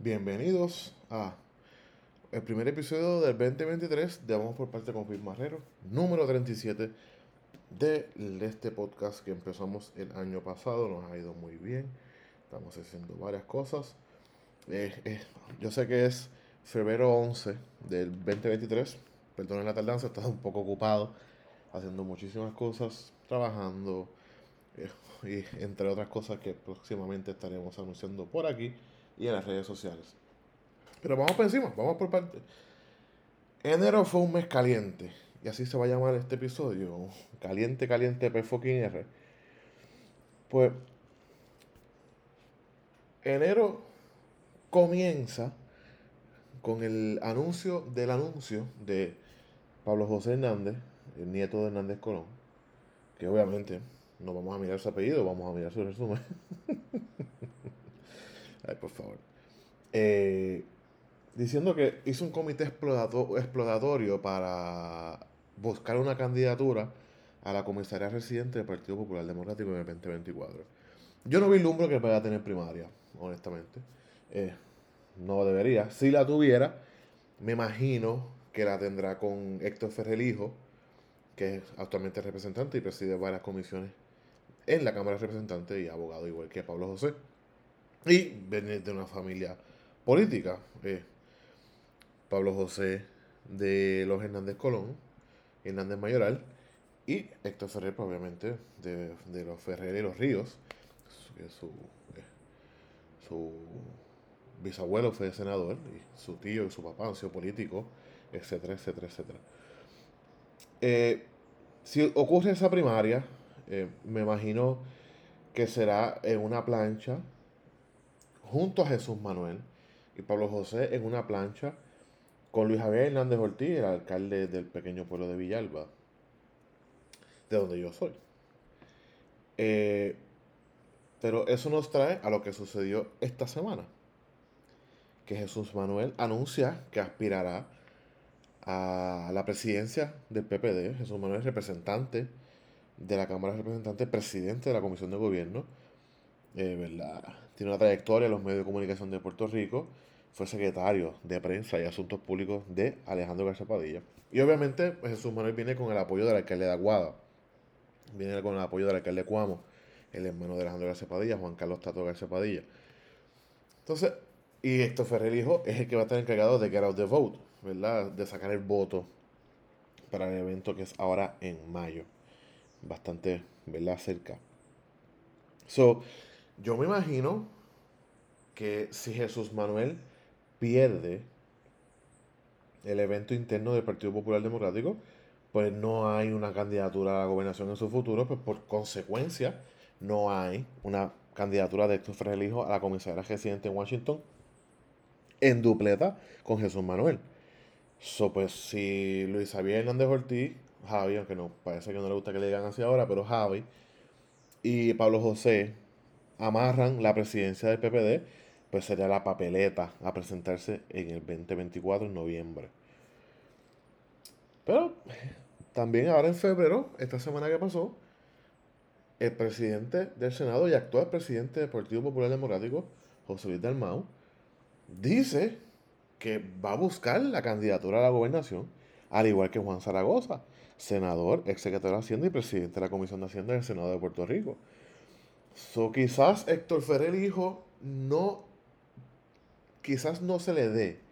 Bienvenidos a el primer episodio del 2023 de Vamos por parte con Phil Marrero, número 37 de este podcast que empezamos el año pasado. Nos ha ido muy bien, estamos haciendo varias cosas. Eh, eh, yo sé que es febrero 11 del 2023, perdonen la tardanza, he estado un poco ocupado haciendo muchísimas cosas, trabajando eh, y entre otras cosas que próximamente estaremos anunciando por aquí y en las redes sociales. Pero vamos por encima, vamos por parte. Enero fue un mes caliente, y así se va a llamar este episodio, caliente, caliente, P fucking R. Pues, enero comienza con el anuncio del anuncio de Pablo José Hernández, el nieto de Hernández Colón, que obviamente no vamos a mirar su apellido, vamos a mirar su resumen. Ay, por favor. Eh, diciendo que hizo un comité exploratorio para buscar una candidatura a la comisaría residente del Partido Popular Democrático en el 2024. Yo no vi vislumbro que vaya a tener primaria, honestamente. Eh, no debería. Si la tuviera, me imagino que la tendrá con Héctor Ferrer Hijo, que es actualmente representante y preside varias comisiones en la Cámara de Representantes y abogado igual que Pablo José. Y viene de una familia política. Eh, Pablo José de los Hernández Colón, Hernández Mayoral, y Héctor Ferrer, pues, obviamente, de, los Ferrer y los Ríos, su, eh, su bisabuelo fue senador, y su tío y su papá han sido políticos, etcétera, etcétera, etcétera. Eh, si ocurre esa primaria, me imagino que será en una plancha junto a Jesús Manuel y Pablo José en una plancha con Luis Javier Hernández Ortiz, el alcalde del pequeño pueblo de Villalba, de donde yo soy. Eh, pero eso nos trae a lo que sucedió esta semana, que Jesús Manuel anuncia que aspirará a la presidencia del PPD. Jesús Manuel es representante de la Cámara de Representantes, presidente de la Comisión de Gobierno, eh, ¿verdad? Tiene una trayectoria en los medios de comunicación de Puerto Rico. Fue secretario de prensa y asuntos públicos de Alejandro García Padilla. Y obviamente pues, Jesús Manuel viene con el apoyo del alcalde de Aguada. Viene con el apoyo del alcalde de Cuamo, el hermano de Alejandro García Padilla, Juan Carlos Tato García Padilla. Entonces, y Héctor Ferrer Hijo es el que va a estar encargado de get out the vote, ¿verdad? De sacar el voto para el evento que es ahora en mayo. Bastante, ¿verdad? Cerca. So, yo me imagino que si Jesús Manuel pierde el evento interno del Partido Popular Democrático, pues no hay una candidatura a la gobernación en su futuro, pues por consecuencia no hay una candidatura de Héctor Frelijo a la comisaría residente en Washington en dupleta con Jesús Manuel. So, pues si Luis Javier Hernández Ortiz, Javi, aunque no parece que no le gusta que le digan así ahora, pero Javi y Pablo José amarran la presidencia del PPD, pues sería la papeleta a presentarse en el 2024, en noviembre. Pero también ahora en febrero, esta semana que pasó, el presidente del Senado y actual presidente del Partido Popular Democrático, José Luis Dalmau, dice que va a buscar la candidatura a la gobernación, al igual que Juan Zaragoza, senador, ex secretario de Hacienda y presidente de la Comisión de Hacienda del Senado de Puerto Rico. So, quizás Héctor Ferrer hijo no, quizás no se le dé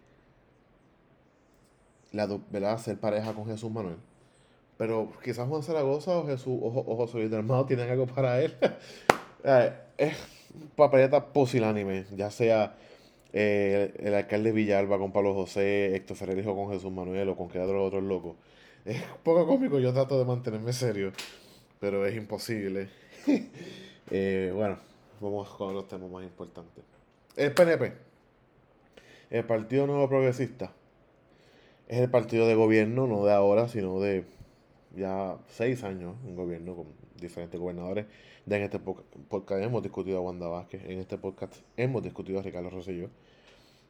la ¿verdad? ser pareja con Jesús Manuel. Pero quizás Juan Zaragoza o Jesús o, José Luis del tienen algo para él. Eh, es papeleta posilánime, ya sea eh, el, alcalde Villalba con Pablo José, Héctor Ferrer hijo con Jesús Manuel o con quedar los otros locos. Es un poco cómico, yo trato de mantenerme serio, pero es imposible. Eh, bueno, vamos con los temas más importantes. El PNP, el Partido Nuevo Progresista, es el partido de gobierno, no de ahora, sino de ya seis años en gobierno con diferentes gobernadores. Ya en este podcast hemos discutido a Wanda Vázquez, en este podcast hemos discutido a Ricardo Rosselló.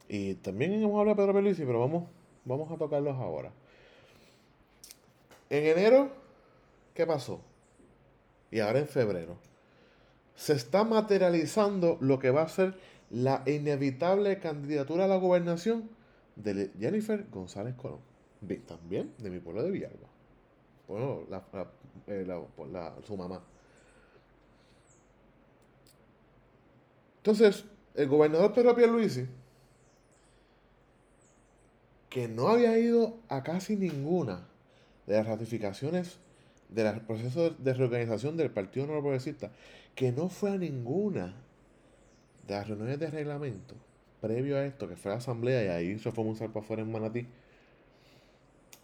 Y también hemos hablado de Pedro Pelici, pero vamos, vamos a tocarlos ahora. En enero, ¿qué pasó? Y ahora en febrero se está materializando lo que va a ser la inevitable candidatura a la gobernación de Jennifer González Colón. También de mi pueblo de Villalba. Bueno, eh, su mamá. Entonces, el gobernador Pedro Pierluisi, que no había ido a casi ninguna de las ratificaciones del proceso de reorganización del Partido Nuevo Progresista, que no fue a ninguna de las reuniones de reglamento previo a esto, que fue la asamblea y ahí se fue a usar para afuera en Manatí,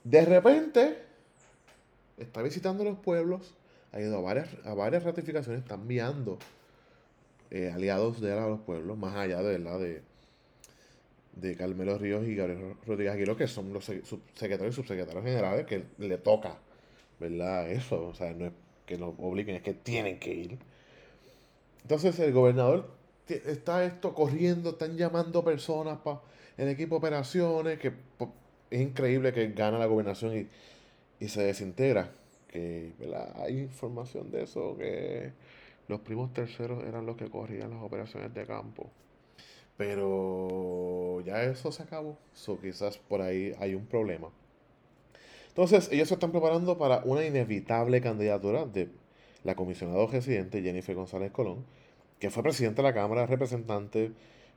de repente está visitando los pueblos, ha ido a varias, a varias ratificaciones, está enviando eh, aliados de a los pueblos, más allá de, ¿verdad? de de Carmelo Ríos y Gabriel Rodríguez Aguilo, que son los secretarios y subsecretarios generales, que le toca, ¿verdad? Eso, o sea, no es que nos obliguen, es que tienen que ir. Entonces el gobernador está esto corriendo, están llamando personas para el equipo de operaciones, que es increíble que gana la gobernación y, y se desintegra. Que ¿verdad? hay información de eso, que los primos terceros eran los que corrían las operaciones de campo. Pero ya eso se acabó. So, quizás por ahí hay un problema. Entonces, ellos se están preparando para una inevitable candidatura de la comisionada residente Jennifer González Colón, que fue presidenta de la Cámara de Representantes,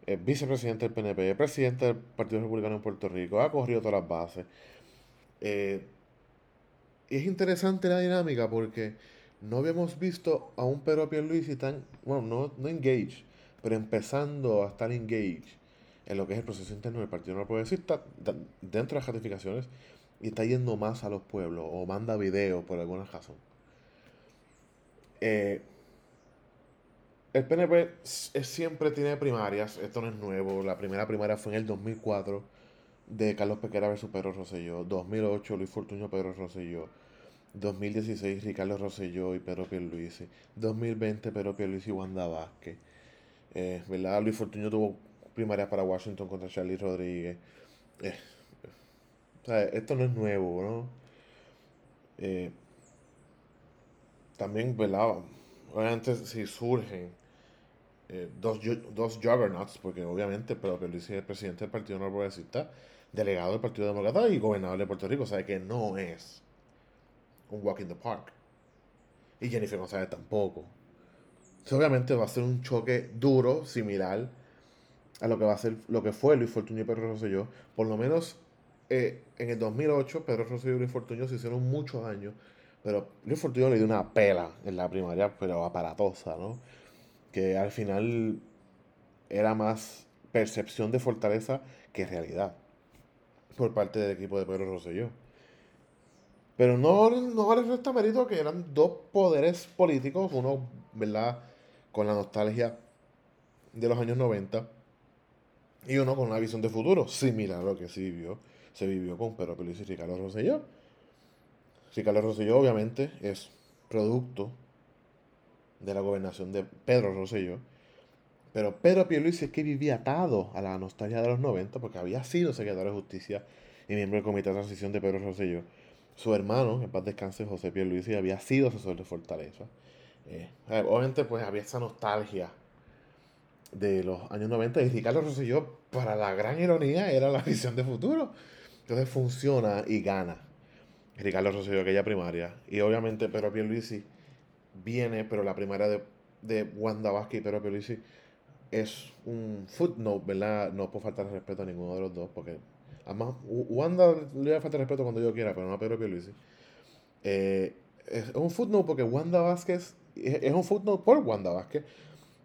eh, vicepresidente del PNP, presidente del Partido Republicano en Puerto Rico, ha corrido todas las bases. Eh, y es interesante la dinámica porque no habíamos visto a un Pedro Pierluisi tan, bueno, no, no engage, pero empezando a estar engaged en lo que es el proceso interno del Partido No Progresista dentro de las ratificaciones y está yendo más a los pueblos o manda videos por alguna razón. Eh, el PNP siempre tiene primarias, esto no es nuevo, la primera primaria fue en el 2004 de Carlos Pequera versus Pedro Rosselló, 2008 Luis Fortuño Pedro Rosselló, 2016 Ricardo Rosselló y Pedro Pierluisi, 2020 Pedro Pierluisi y Wanda Vázquez, eh, ¿verdad? Luis Fortuño tuvo primaria para Washington contra Charlie Rodríguez. Eh, esto no es nuevo, ¿no? Eh, también, ¿verdad? Obviamente si surgen dos, dos juggernauts, porque obviamente pero Luis es el presidente del Partido No Progresista, delegado del Partido Demócrata y gobernador de Puerto Rico, sea que no es un walk in the park. Y Jennifer González tampoco obviamente va a ser un choque duro, similar a lo que va a ser lo que fue Luis Fortuño y Pedro Rosselló. Por lo menos eh, en el 2008, Pedro Rosselló y Luis Fortuño se hicieron muchos años, pero Luis Fortuño le dio una pela en la primaria, pero aparatosa, ¿no? Que al final era más percepción de fortaleza que realidad por parte del equipo de Pedro Rosselló. Pero no, no le resta mérito que eran dos poderes políticos, uno, ¿verdad? con la nostalgia de los años 90 y uno con una visión de futuro similar a lo que se vivió, se vivió con Pedro Pierluisi y Ricardo Rosselló. Ricardo Rosselló obviamente es producto de la gobernación de Pedro Rosselló, pero Pedro Pierluisi es que vivía atado a la nostalgia de los 90 porque había sido secretario de Justicia y miembro del Comité de Transición de Pedro Rosselló. Su hermano, en paz descanse, José Pierluisi, había sido asesor de Fortaleza. Eh, obviamente, pues había esa nostalgia de los años 90 y Ricardo Rosselló, para la gran ironía, era la visión de futuro. Entonces funciona y gana. Ricardo Rosselló, aquella primaria. Y obviamente Pedro Pierluisi viene, pero la primaria de, de Wanda Vázquez y Pedro Pierluisi es un footnote, ¿verdad? No puedo faltar respeto a ninguno de los dos, porque además Wanda le va a faltar respeto cuando yo quiera, pero no a Pedro Pierluisi. Eh, es un footnote porque Wanda Vázquez es un footnote por Wanda Vázquez,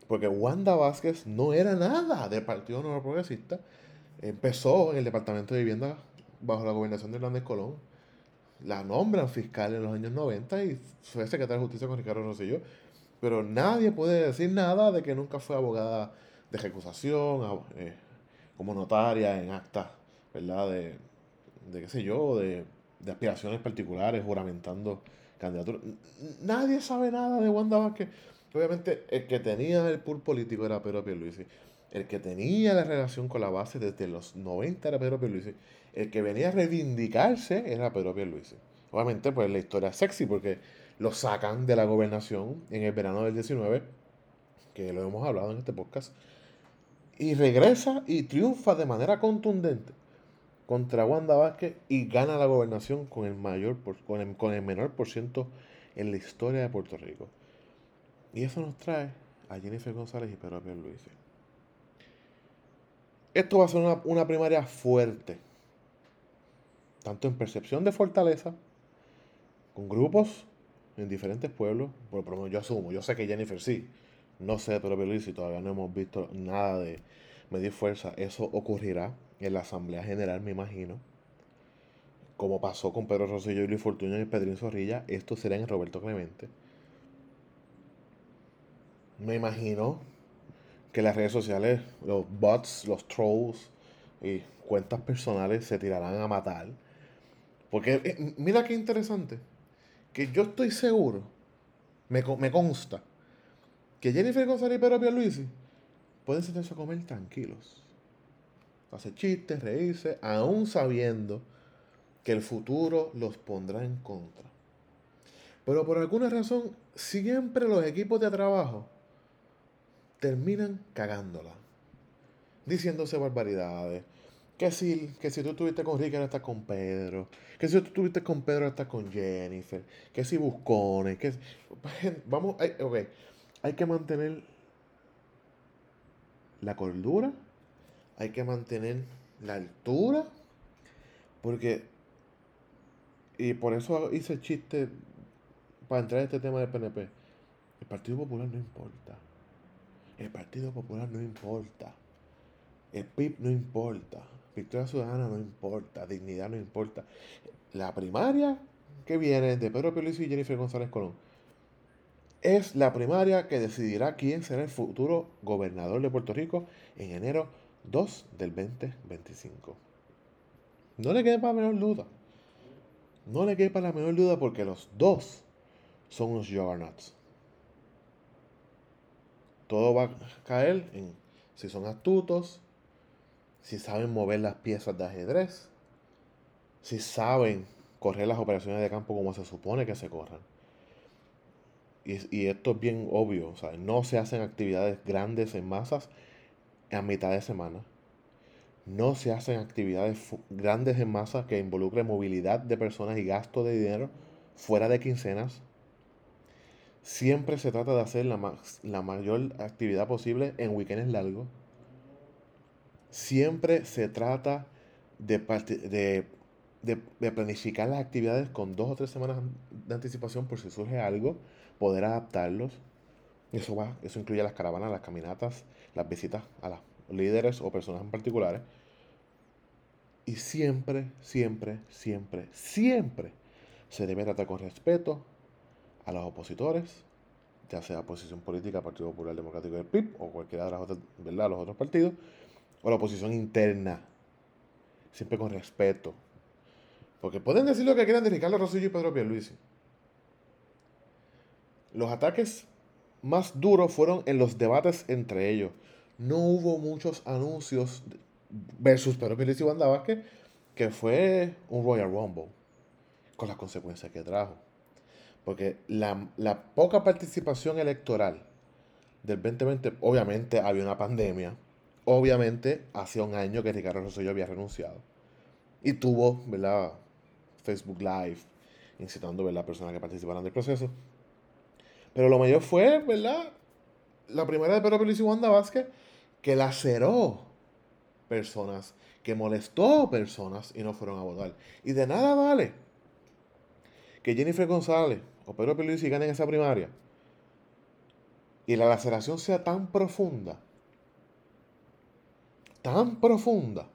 porque Wanda Vázquez no era nada del Partido Nuevo. Empezó en el Departamento de Vivienda bajo la gobernación de Hernández Colón. La nombran fiscal en los años 90 y fue secretaria de Justicia con Ricardo Rosselló. Pero nadie puede decir nada de que nunca fue abogada de ejecución, eh, como notaria en actas, ¿verdad? De, de qué sé yo, de, de aspiraciones particulares, juramentando candidatura. Nadie sabe nada de Wanda Vázquez. Obviamente, el que tenía el pool político era Pedro Pierluisi. El que tenía la relación con la base desde los 90 era Pedro Pierluisi. El que venía a reivindicarse era Pedro Pierluisi. Obviamente, pues la historia es sexy porque lo sacan de la gobernación en el verano del 19, que lo hemos hablado en este podcast. Y regresa y triunfa de manera contundente contra Wanda Vázquez y gana la gobernación con el, mayor con, el, con el menor por ciento en la historia de Puerto Rico. Y eso nos trae a Jennifer González y Pedro Pierluisi. Esto va a ser una, primaria fuerte, tanto en percepción de fortaleza, con grupos en diferentes pueblos. Por lo menos yo asumo, yo sé que Jennifer sí, no sé Pedro Pierluisi, todavía no hemos visto nada de medir fuerza. Eso ocurrirá en la Asamblea General, me imagino. Como pasó con Pedro Rosselló y Luis Fortuño y Pedrín Zorrilla, esto será en Roberto Clemente. Me imagino que las redes sociales, los bots, los trolls y cuentas personales se tirarán a matar. Porque eh, mira qué interesante. Que yo estoy seguro, me, me consta, que Jennifer González y Pedro Pierluisi pueden sentarse a comer tranquilos. Hacer chistes, reírse, aún sabiendo que el futuro los pondrá en contra. Pero por alguna razón, siempre los equipos de trabajo terminan cagándola. Diciéndose barbaridades. Que si, que si tú estuviste con Ricky, ahora estás con Pedro. Que si tú estuviste con Pedro, ahora estás con Jennifer. Que si buscones. Que, vamos, ok. Hay que mantener la cordura. Hay que mantener la altura. Porque. Y por eso hice el chiste para entrar en este tema del PNP. El Partido Popular no importa. El Partido Popular no importa. El PIB no importa. Victoria Ciudadana no importa. Dignidad no importa. La primaria que viene de Pedro Pierluisi y Jennifer González Colón es la primaria que decidirá quién será el futuro gobernador de Puerto Rico en enero 2 del 2025. No le quepa la menor duda. No le quepa la menor duda porque los dos son unos juggernauts todo va a caer en si son astutos, si saben mover las piezas de ajedrez, si saben correr las operaciones de campo como se supone que se corran. Y, esto es bien obvio, no se hacen actividades grandes en masas a mitad de semana. No se hacen actividades grandes en masa que involucren movilidad de personas y gasto de dinero fuera de quincenas Siempre se trata de hacer la, la mayor actividad posible en weekends largos. Siempre se trata de, de, de, planificar las actividades con dos o tres semanas de anticipación por si surge algo, poder adaptarlos. Eso, va, eso incluye las caravanas, las caminatas, las visitas a los líderes o personas en particulares. Y siempre, siempre, siempre, siempre se debe tratar con respeto, a los opositores, ya sea oposición política, Partido Popular Democrático del PIB o cualquiera de las otras, ¿verdad? los otros partidos, o la oposición interna, siempre con respeto. Porque pueden decir lo que quieran de Ricardo Rosillo y Pedro Pierluisi. Los ataques más duros fueron en los debates entre ellos. No hubo muchos anuncios versus Pedro Pierluisi y Wanda Vázquez, que fue un Royal Rumble, con las consecuencias que trajo. Porque la, poca participación electoral del 2020, obviamente había una pandemia, obviamente hacía un año que Ricardo Rosselló había renunciado. Y tuvo, ¿verdad? Facebook Live, incitando a las personas que participaran del proceso. Pero lo mayor fue, ¿verdad? La primera de Pedro Pérez y Wanda Vázquez, que laceró personas, que molestó personas y no fueron a votar. Y de nada vale que Jennifer González o Pedro Pierluisi ganen esa primaria y la laceración sea tan profunda, tan profunda,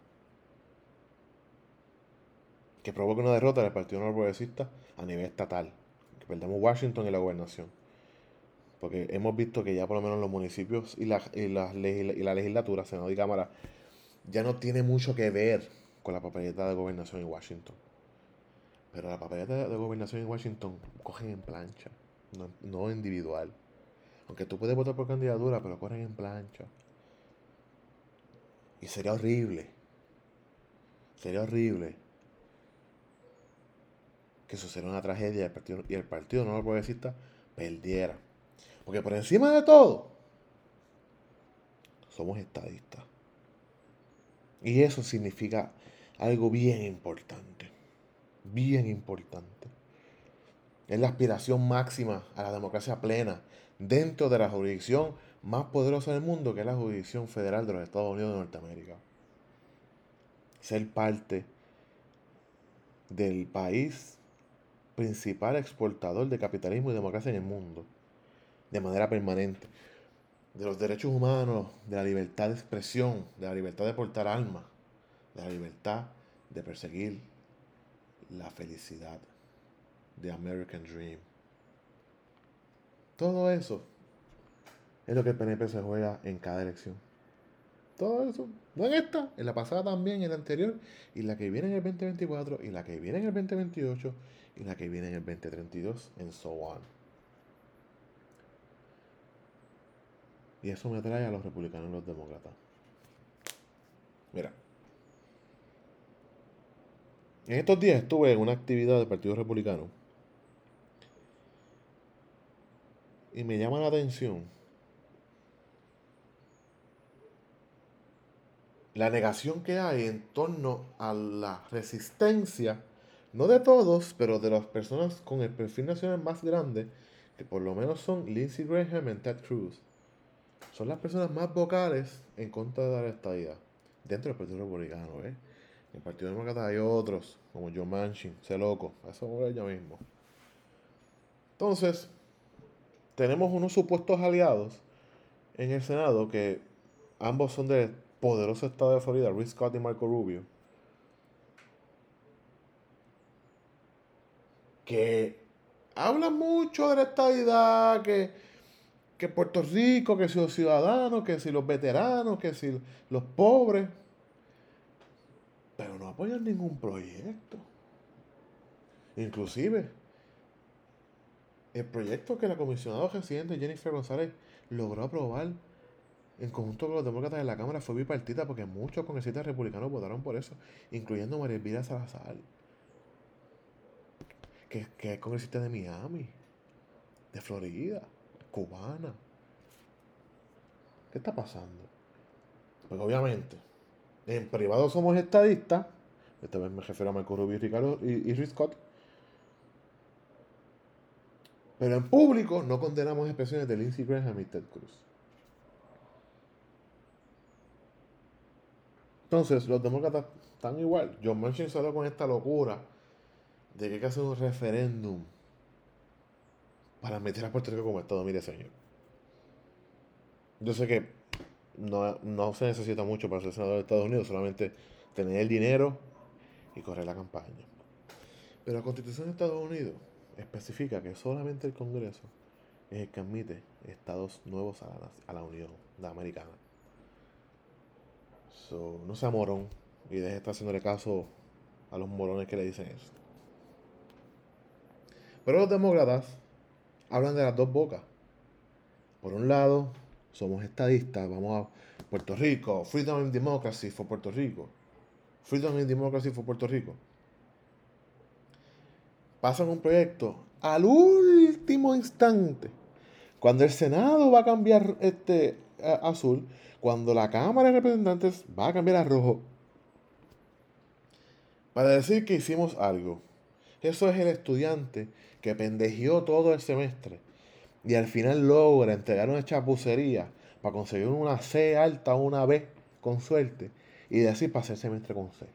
que provoque una derrota del Partido Nuevo Progresista a nivel estatal, que perdemos Washington y la gobernación. Porque hemos visto que ya por lo menos los municipios y la, y la, y la legislatura, Senado y Cámara, ya no tiene mucho que ver con la papeleta de gobernación en Washington. Pero la papeleta de, gobernación en Washington cogen en plancha, no, individual. Aunque tú puedes votar por candidatura, pero cogen en plancha. Y sería horrible. Sería horrible que sucediera una tragedia y el partido, y el partido no progresista perdiera. Porque por encima de todo, somos estadistas. Y eso significa algo bien importante, bien importante. Es la aspiración máxima a la democracia plena dentro de la jurisdicción más poderosa del mundo, que es la jurisdicción federal de los Estados Unidos de Norteamérica. Ser parte del país principal exportador de capitalismo y democracia en el mundo, de manera permanente. De los derechos humanos, de la libertad de expresión, de la libertad de portar alma, de la libertad de perseguir la felicidad, the American Dream. Todo eso es lo que el PNP se juega en cada elección. Todo eso. No en esta, en la pasada también, en la anterior, y la que viene en el 2024, y la que viene en el 2028, y la que viene en el 2032, en so on. Y eso me trae a los republicanos y los demócratas. Mira. En estos días estuve en una actividad del Partido Republicano. Y me llama la atención la negación que hay en torno a la resistencia, no de todos, pero de las personas con el perfil nacional más grande, que por lo menos son Lindsey Graham y Ted Cruz. Son las personas más vocales en contra de la estadía dentro del Partido Republicano, ¿eh? En el Partido Demócrata hay otros, como John Manchin, ese loco, eso es ella mismo. Entonces, tenemos unos supuestos aliados en el Senado que ambos son de poderoso estado de Florida, Rick Scott y Marco Rubio, que hablan mucho de la estadidad, que, que Puerto Rico, que si los ciudadanos, que si los veteranos, que si los pobres, pero no apoyan ningún proyecto. Inclusive, el proyecto que la comisionada residente Jennifer González logró aprobar en conjunto con los demócratas de la Cámara fue bipartita porque muchos congresistas republicanos votaron por eso, incluyendo María Elvira Salazar, que, que es congresista de Miami, de Florida, cubana. ¿Qué está pasando? Pues obviamente, en privado somos estadistas, esta vez me refiero a Marco Rubio y, Ricardo, y, y Scott, pero en público no condenamos expresiones de Lindsey Graham y Ted Cruz. Entonces, los demócratas están igual. John Manchin salió con esta locura de que hay que hacer un referéndum para meter a Puerto Rico como Estado. Mire, señor. Yo sé que no, se necesita mucho para ser senador de Estados Unidos, solamente tener el dinero y correr la campaña. Pero la Constitución de Estados Unidos especifica que solamente el Congreso es el que admite estados nuevos a la, a la Unión Americana no sea morón y deje de estar haciéndole caso a los morones que le dicen eso. Pero los demócratas hablan de las dos bocas. Por un lado, somos estadistas, vamos a Puerto Rico, Freedom and Democracy for Puerto Rico. Freedom and Democracy for Puerto Rico. Pasan un proyecto al último instante. Cuando el Senado va a cambiar este azul, cuando la Cámara de Representantes va a cambiar a rojo, para decir que hicimos algo. Eso es el estudiante que pendejió todo el semestre y al final logra entregar una chapucería para conseguir una C alta una B con suerte y decir para hacer semestre con C.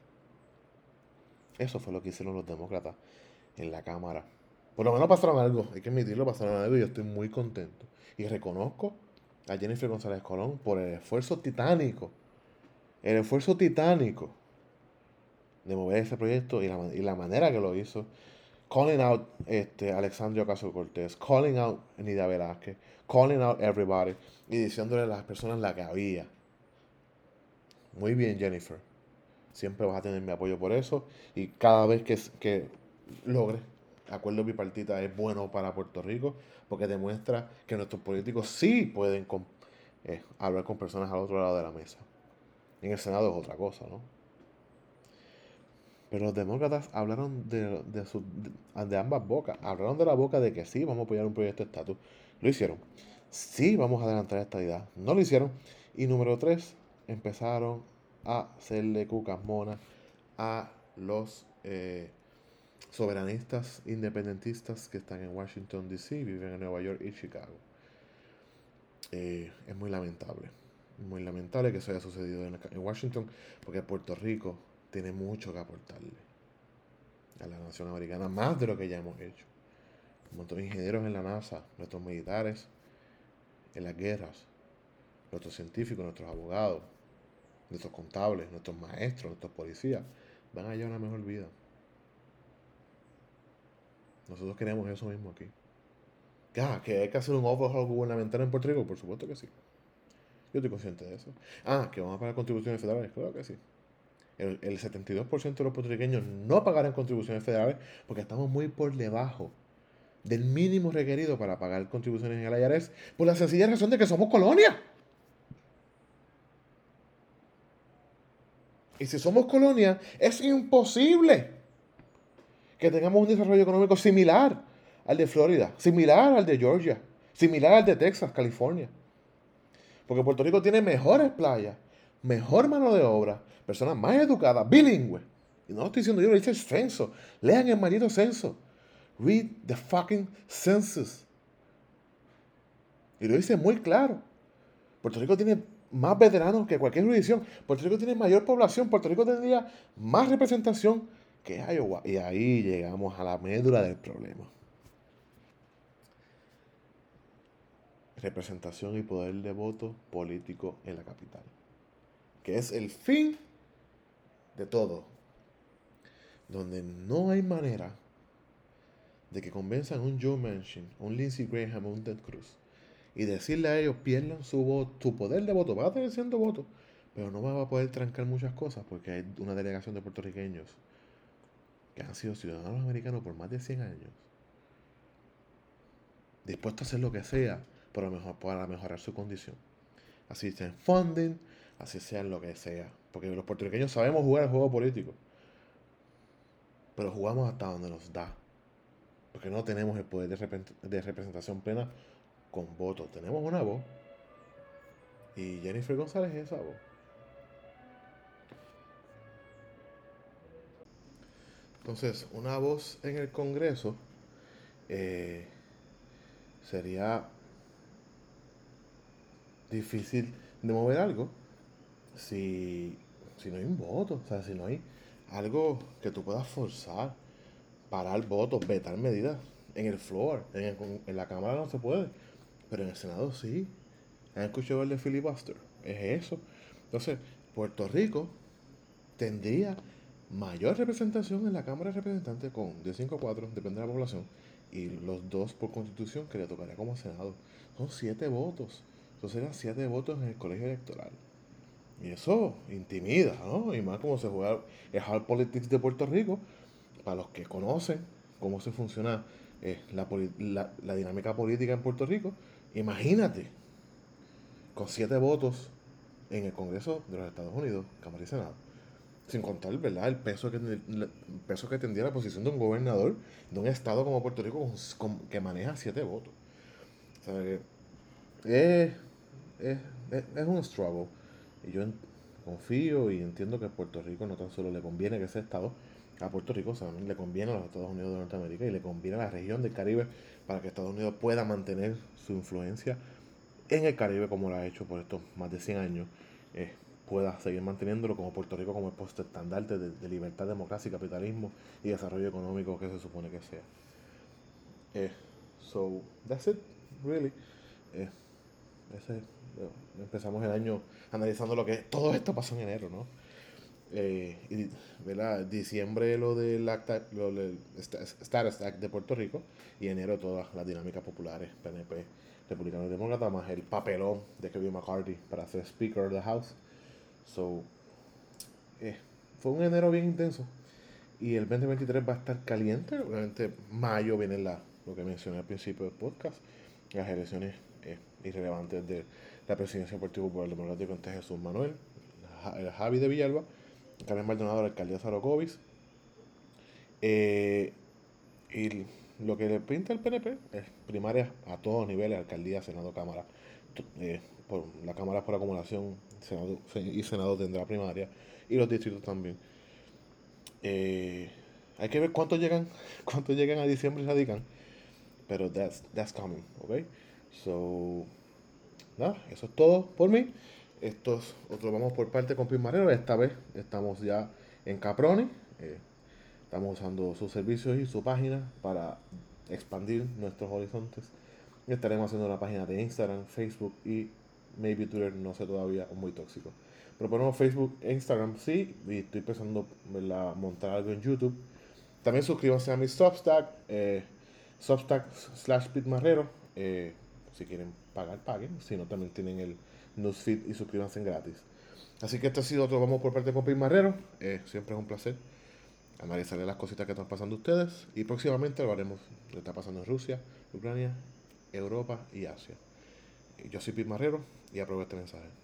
Eso fue lo que hicieron los demócratas en la Cámara. Por lo menos pasaron algo, hay que admitirlo, pasaron algo y yo estoy muy contento. Y reconozco a Jennifer González Colón por el esfuerzo titánico, el esfuerzo titánico de mover ese proyecto y la, manera que lo hizo. Calling out este, Alexandria Ocasio Cortés, calling out Nidia Velázquez, calling out everybody y diciéndole a las personas la que había. Muy bien, Jennifer. Siempre vas a tener mi apoyo por eso. Y cada vez que, que logres acuerdo bipartita es bueno para Puerto Rico porque demuestra que nuestros políticos sí pueden eh, hablar con personas al otro lado de la mesa. En el Senado es otra cosa, ¿no? Pero los demócratas hablaron de, de, ambas bocas. Hablaron de la boca de que sí, vamos a apoyar un proyecto de estatus. Lo hicieron. Sí, vamos a adelantar esta idea. No lo hicieron. Y número tres, empezaron a hacerle cucas monas a los eh, soberanistas independentistas que están en Washington, D.C., viven en Nueva York y Chicago. Eh, es muy lamentable, muy lamentable que eso haya sucedido en, en Washington, porque Puerto Rico tiene mucho que aportarle a la nación americana, más de lo que ya hemos hecho. De ingenieros en la NASA, nuestros militares en las guerras, nuestros científicos, nuestros abogados, nuestros contables, nuestros maestros, nuestros policías, van a llevar una mejor vida. Nosotros queremos eso mismo aquí. Ah, que hay que hacer un overhaul gubernamental en Puerto Rico, por supuesto que sí. Yo estoy consciente de eso. Ah, que vamos a pagar contribuciones federales, claro que sí. El, el 72% de los puertorriqueños no pagarán contribuciones federales porque estamos muy por debajo del mínimo requerido para pagar contribuciones en el IRS por la sencilla razón de que somos colonia. Y si somos colonia, es imposible que tengamos un desarrollo económico similar al de Florida, similar al de Georgia, similar al de Texas, California. Porque Puerto Rico tiene mejores playas, mejor mano de obra, personas más educadas, bilingües. Y no lo estoy diciendo yo, lo dice el censo. Lean el maldito censo. Read the fucking census. Y lo dice muy claro. Puerto Rico tiene más veteranos que cualquier jurisdicción. Puerto Rico tiene mayor población. Puerto Rico tendría más representación que Iowa. Y ahí llegamos a la médula del problema. Representación y poder de voto político en la capital. Que es el fin de todo. Donde no hay manera de que convenzan a un Joe Manchin, un Lindsey Graham, un Ted Cruz y decirle a ellos pierdan su, voto, su poder de voto, va a tener siendo voto, pero no va a poder trancar muchas cosas porque hay una delegación de puertorriqueños que han sido ciudadanos americanos por más de 100 años, dispuestos a hacer lo que sea para, mejor, para mejorar su condición. Así en funding, así sea en lo que sea. Porque los puertorriqueños sabemos jugar el juego político, pero jugamos hasta donde nos da porque no tenemos el poder de, representación plena con votos. Tenemos una voz. Y Jennifer González es esa voz. Entonces, una voz en el Congreso eh, sería difícil de mover algo si, si no hay un voto, o sea, si no hay algo que tú puedas forzar parar votos, vetar medidas. En el floor, en, la Cámara no se puede, pero en el Senado sí. ¿Han escuchado el de filibuster? Es eso. Entonces, Puerto Rico tendría mayor representación en la Cámara de Representantes con de 5 a 4, depende de la población, y los dos por constitución que le tocaría como Senado. Son 7 votos. Entonces eran 7 votos en el colegio electoral. Y eso intimida, ¿no? Y más como se juega el hard politics de Puerto Rico, para los que conocen cómo se funciona eh, la, dinámica política en Puerto Rico, imagínate, con siete votos en el Congreso de los Estados Unidos, Cámara y Senado, sin contar ¿verdad? El, peso que, el peso que tendría la posición de un gobernador de un estado como Puerto Rico que maneja siete votos. es, es un struggle. Y yo confío y entiendo que Puerto Rico no tan solo le conviene que ese estado, a Puerto Rico también le conviene a los Estados Unidos de Norteamérica y le conviene a la región del Caribe para que Estados Unidos pueda mantener su influencia en el Caribe como lo ha hecho por estos más de 100 años, eh, pueda seguir manteniéndolo como Puerto Rico como el puesto estandarte de, libertad, democracia, capitalismo y desarrollo económico que se supone que sea. Eh, so, that's it, really. Eh, empezamos el año analizando lo que todo esto pasó en enero, ¿no? eh, y, diciembre lo del, acta, lo del Status Act de Puerto Rico y enero todas las dinámicas populares, PNP, Republicano y Demócrata, más el papelón de Kevin McCarthy para ser Speaker of the House. So, eh, fue un enero bien intenso y el 2023 va a estar caliente. Obviamente, mayo viene la, lo que mencioné al principio del podcast, las elecciones eh, irrelevantes de la presidencia del Partido Popular Democrático ante Jesús Manuel, el Javi de Villalba Carmen Maldonado, la alcaldía Sarocovis. Eh, y lo que le pinta el PNP es primaria a todos niveles, alcaldía, Senado, Cámara. Eh, por, la Cámara por acumulación y Senado tendrá primaria, y los distritos también. Eh, hay que ver cuántos llegan, cuántos llegan a diciembre y radican, pero that's, that's coming, ¿ok? So, nada, eso es todo por mí. Estos otros vamos por parte con Marrero. Esta vez estamos ya en Caproni. Eh, estamos usando sus servicios y su página para expandir nuestros horizontes. Estaremos haciendo una página de Instagram, Facebook y maybe Twitter, no sé todavía, muy tóxico. Pero ponemos Facebook e Instagram, sí, y estoy pensando a montar algo en YouTube. También suscríbanse a mi Substack, eh, Substack slash si quieren pagar, paguen. Si no, también tienen el newsfeed y suscríbanse gratis. Así que esto ha sido todo. Vamos por parte de Pompey Marrero. Eh, siempre es un placer analizarle las cositas que están pasando ustedes. Y próximamente lo haremos lo está pasando en Rusia, Ucrania, Europa y Asia. Yo soy Pete Marrero y aprovecho este mensaje.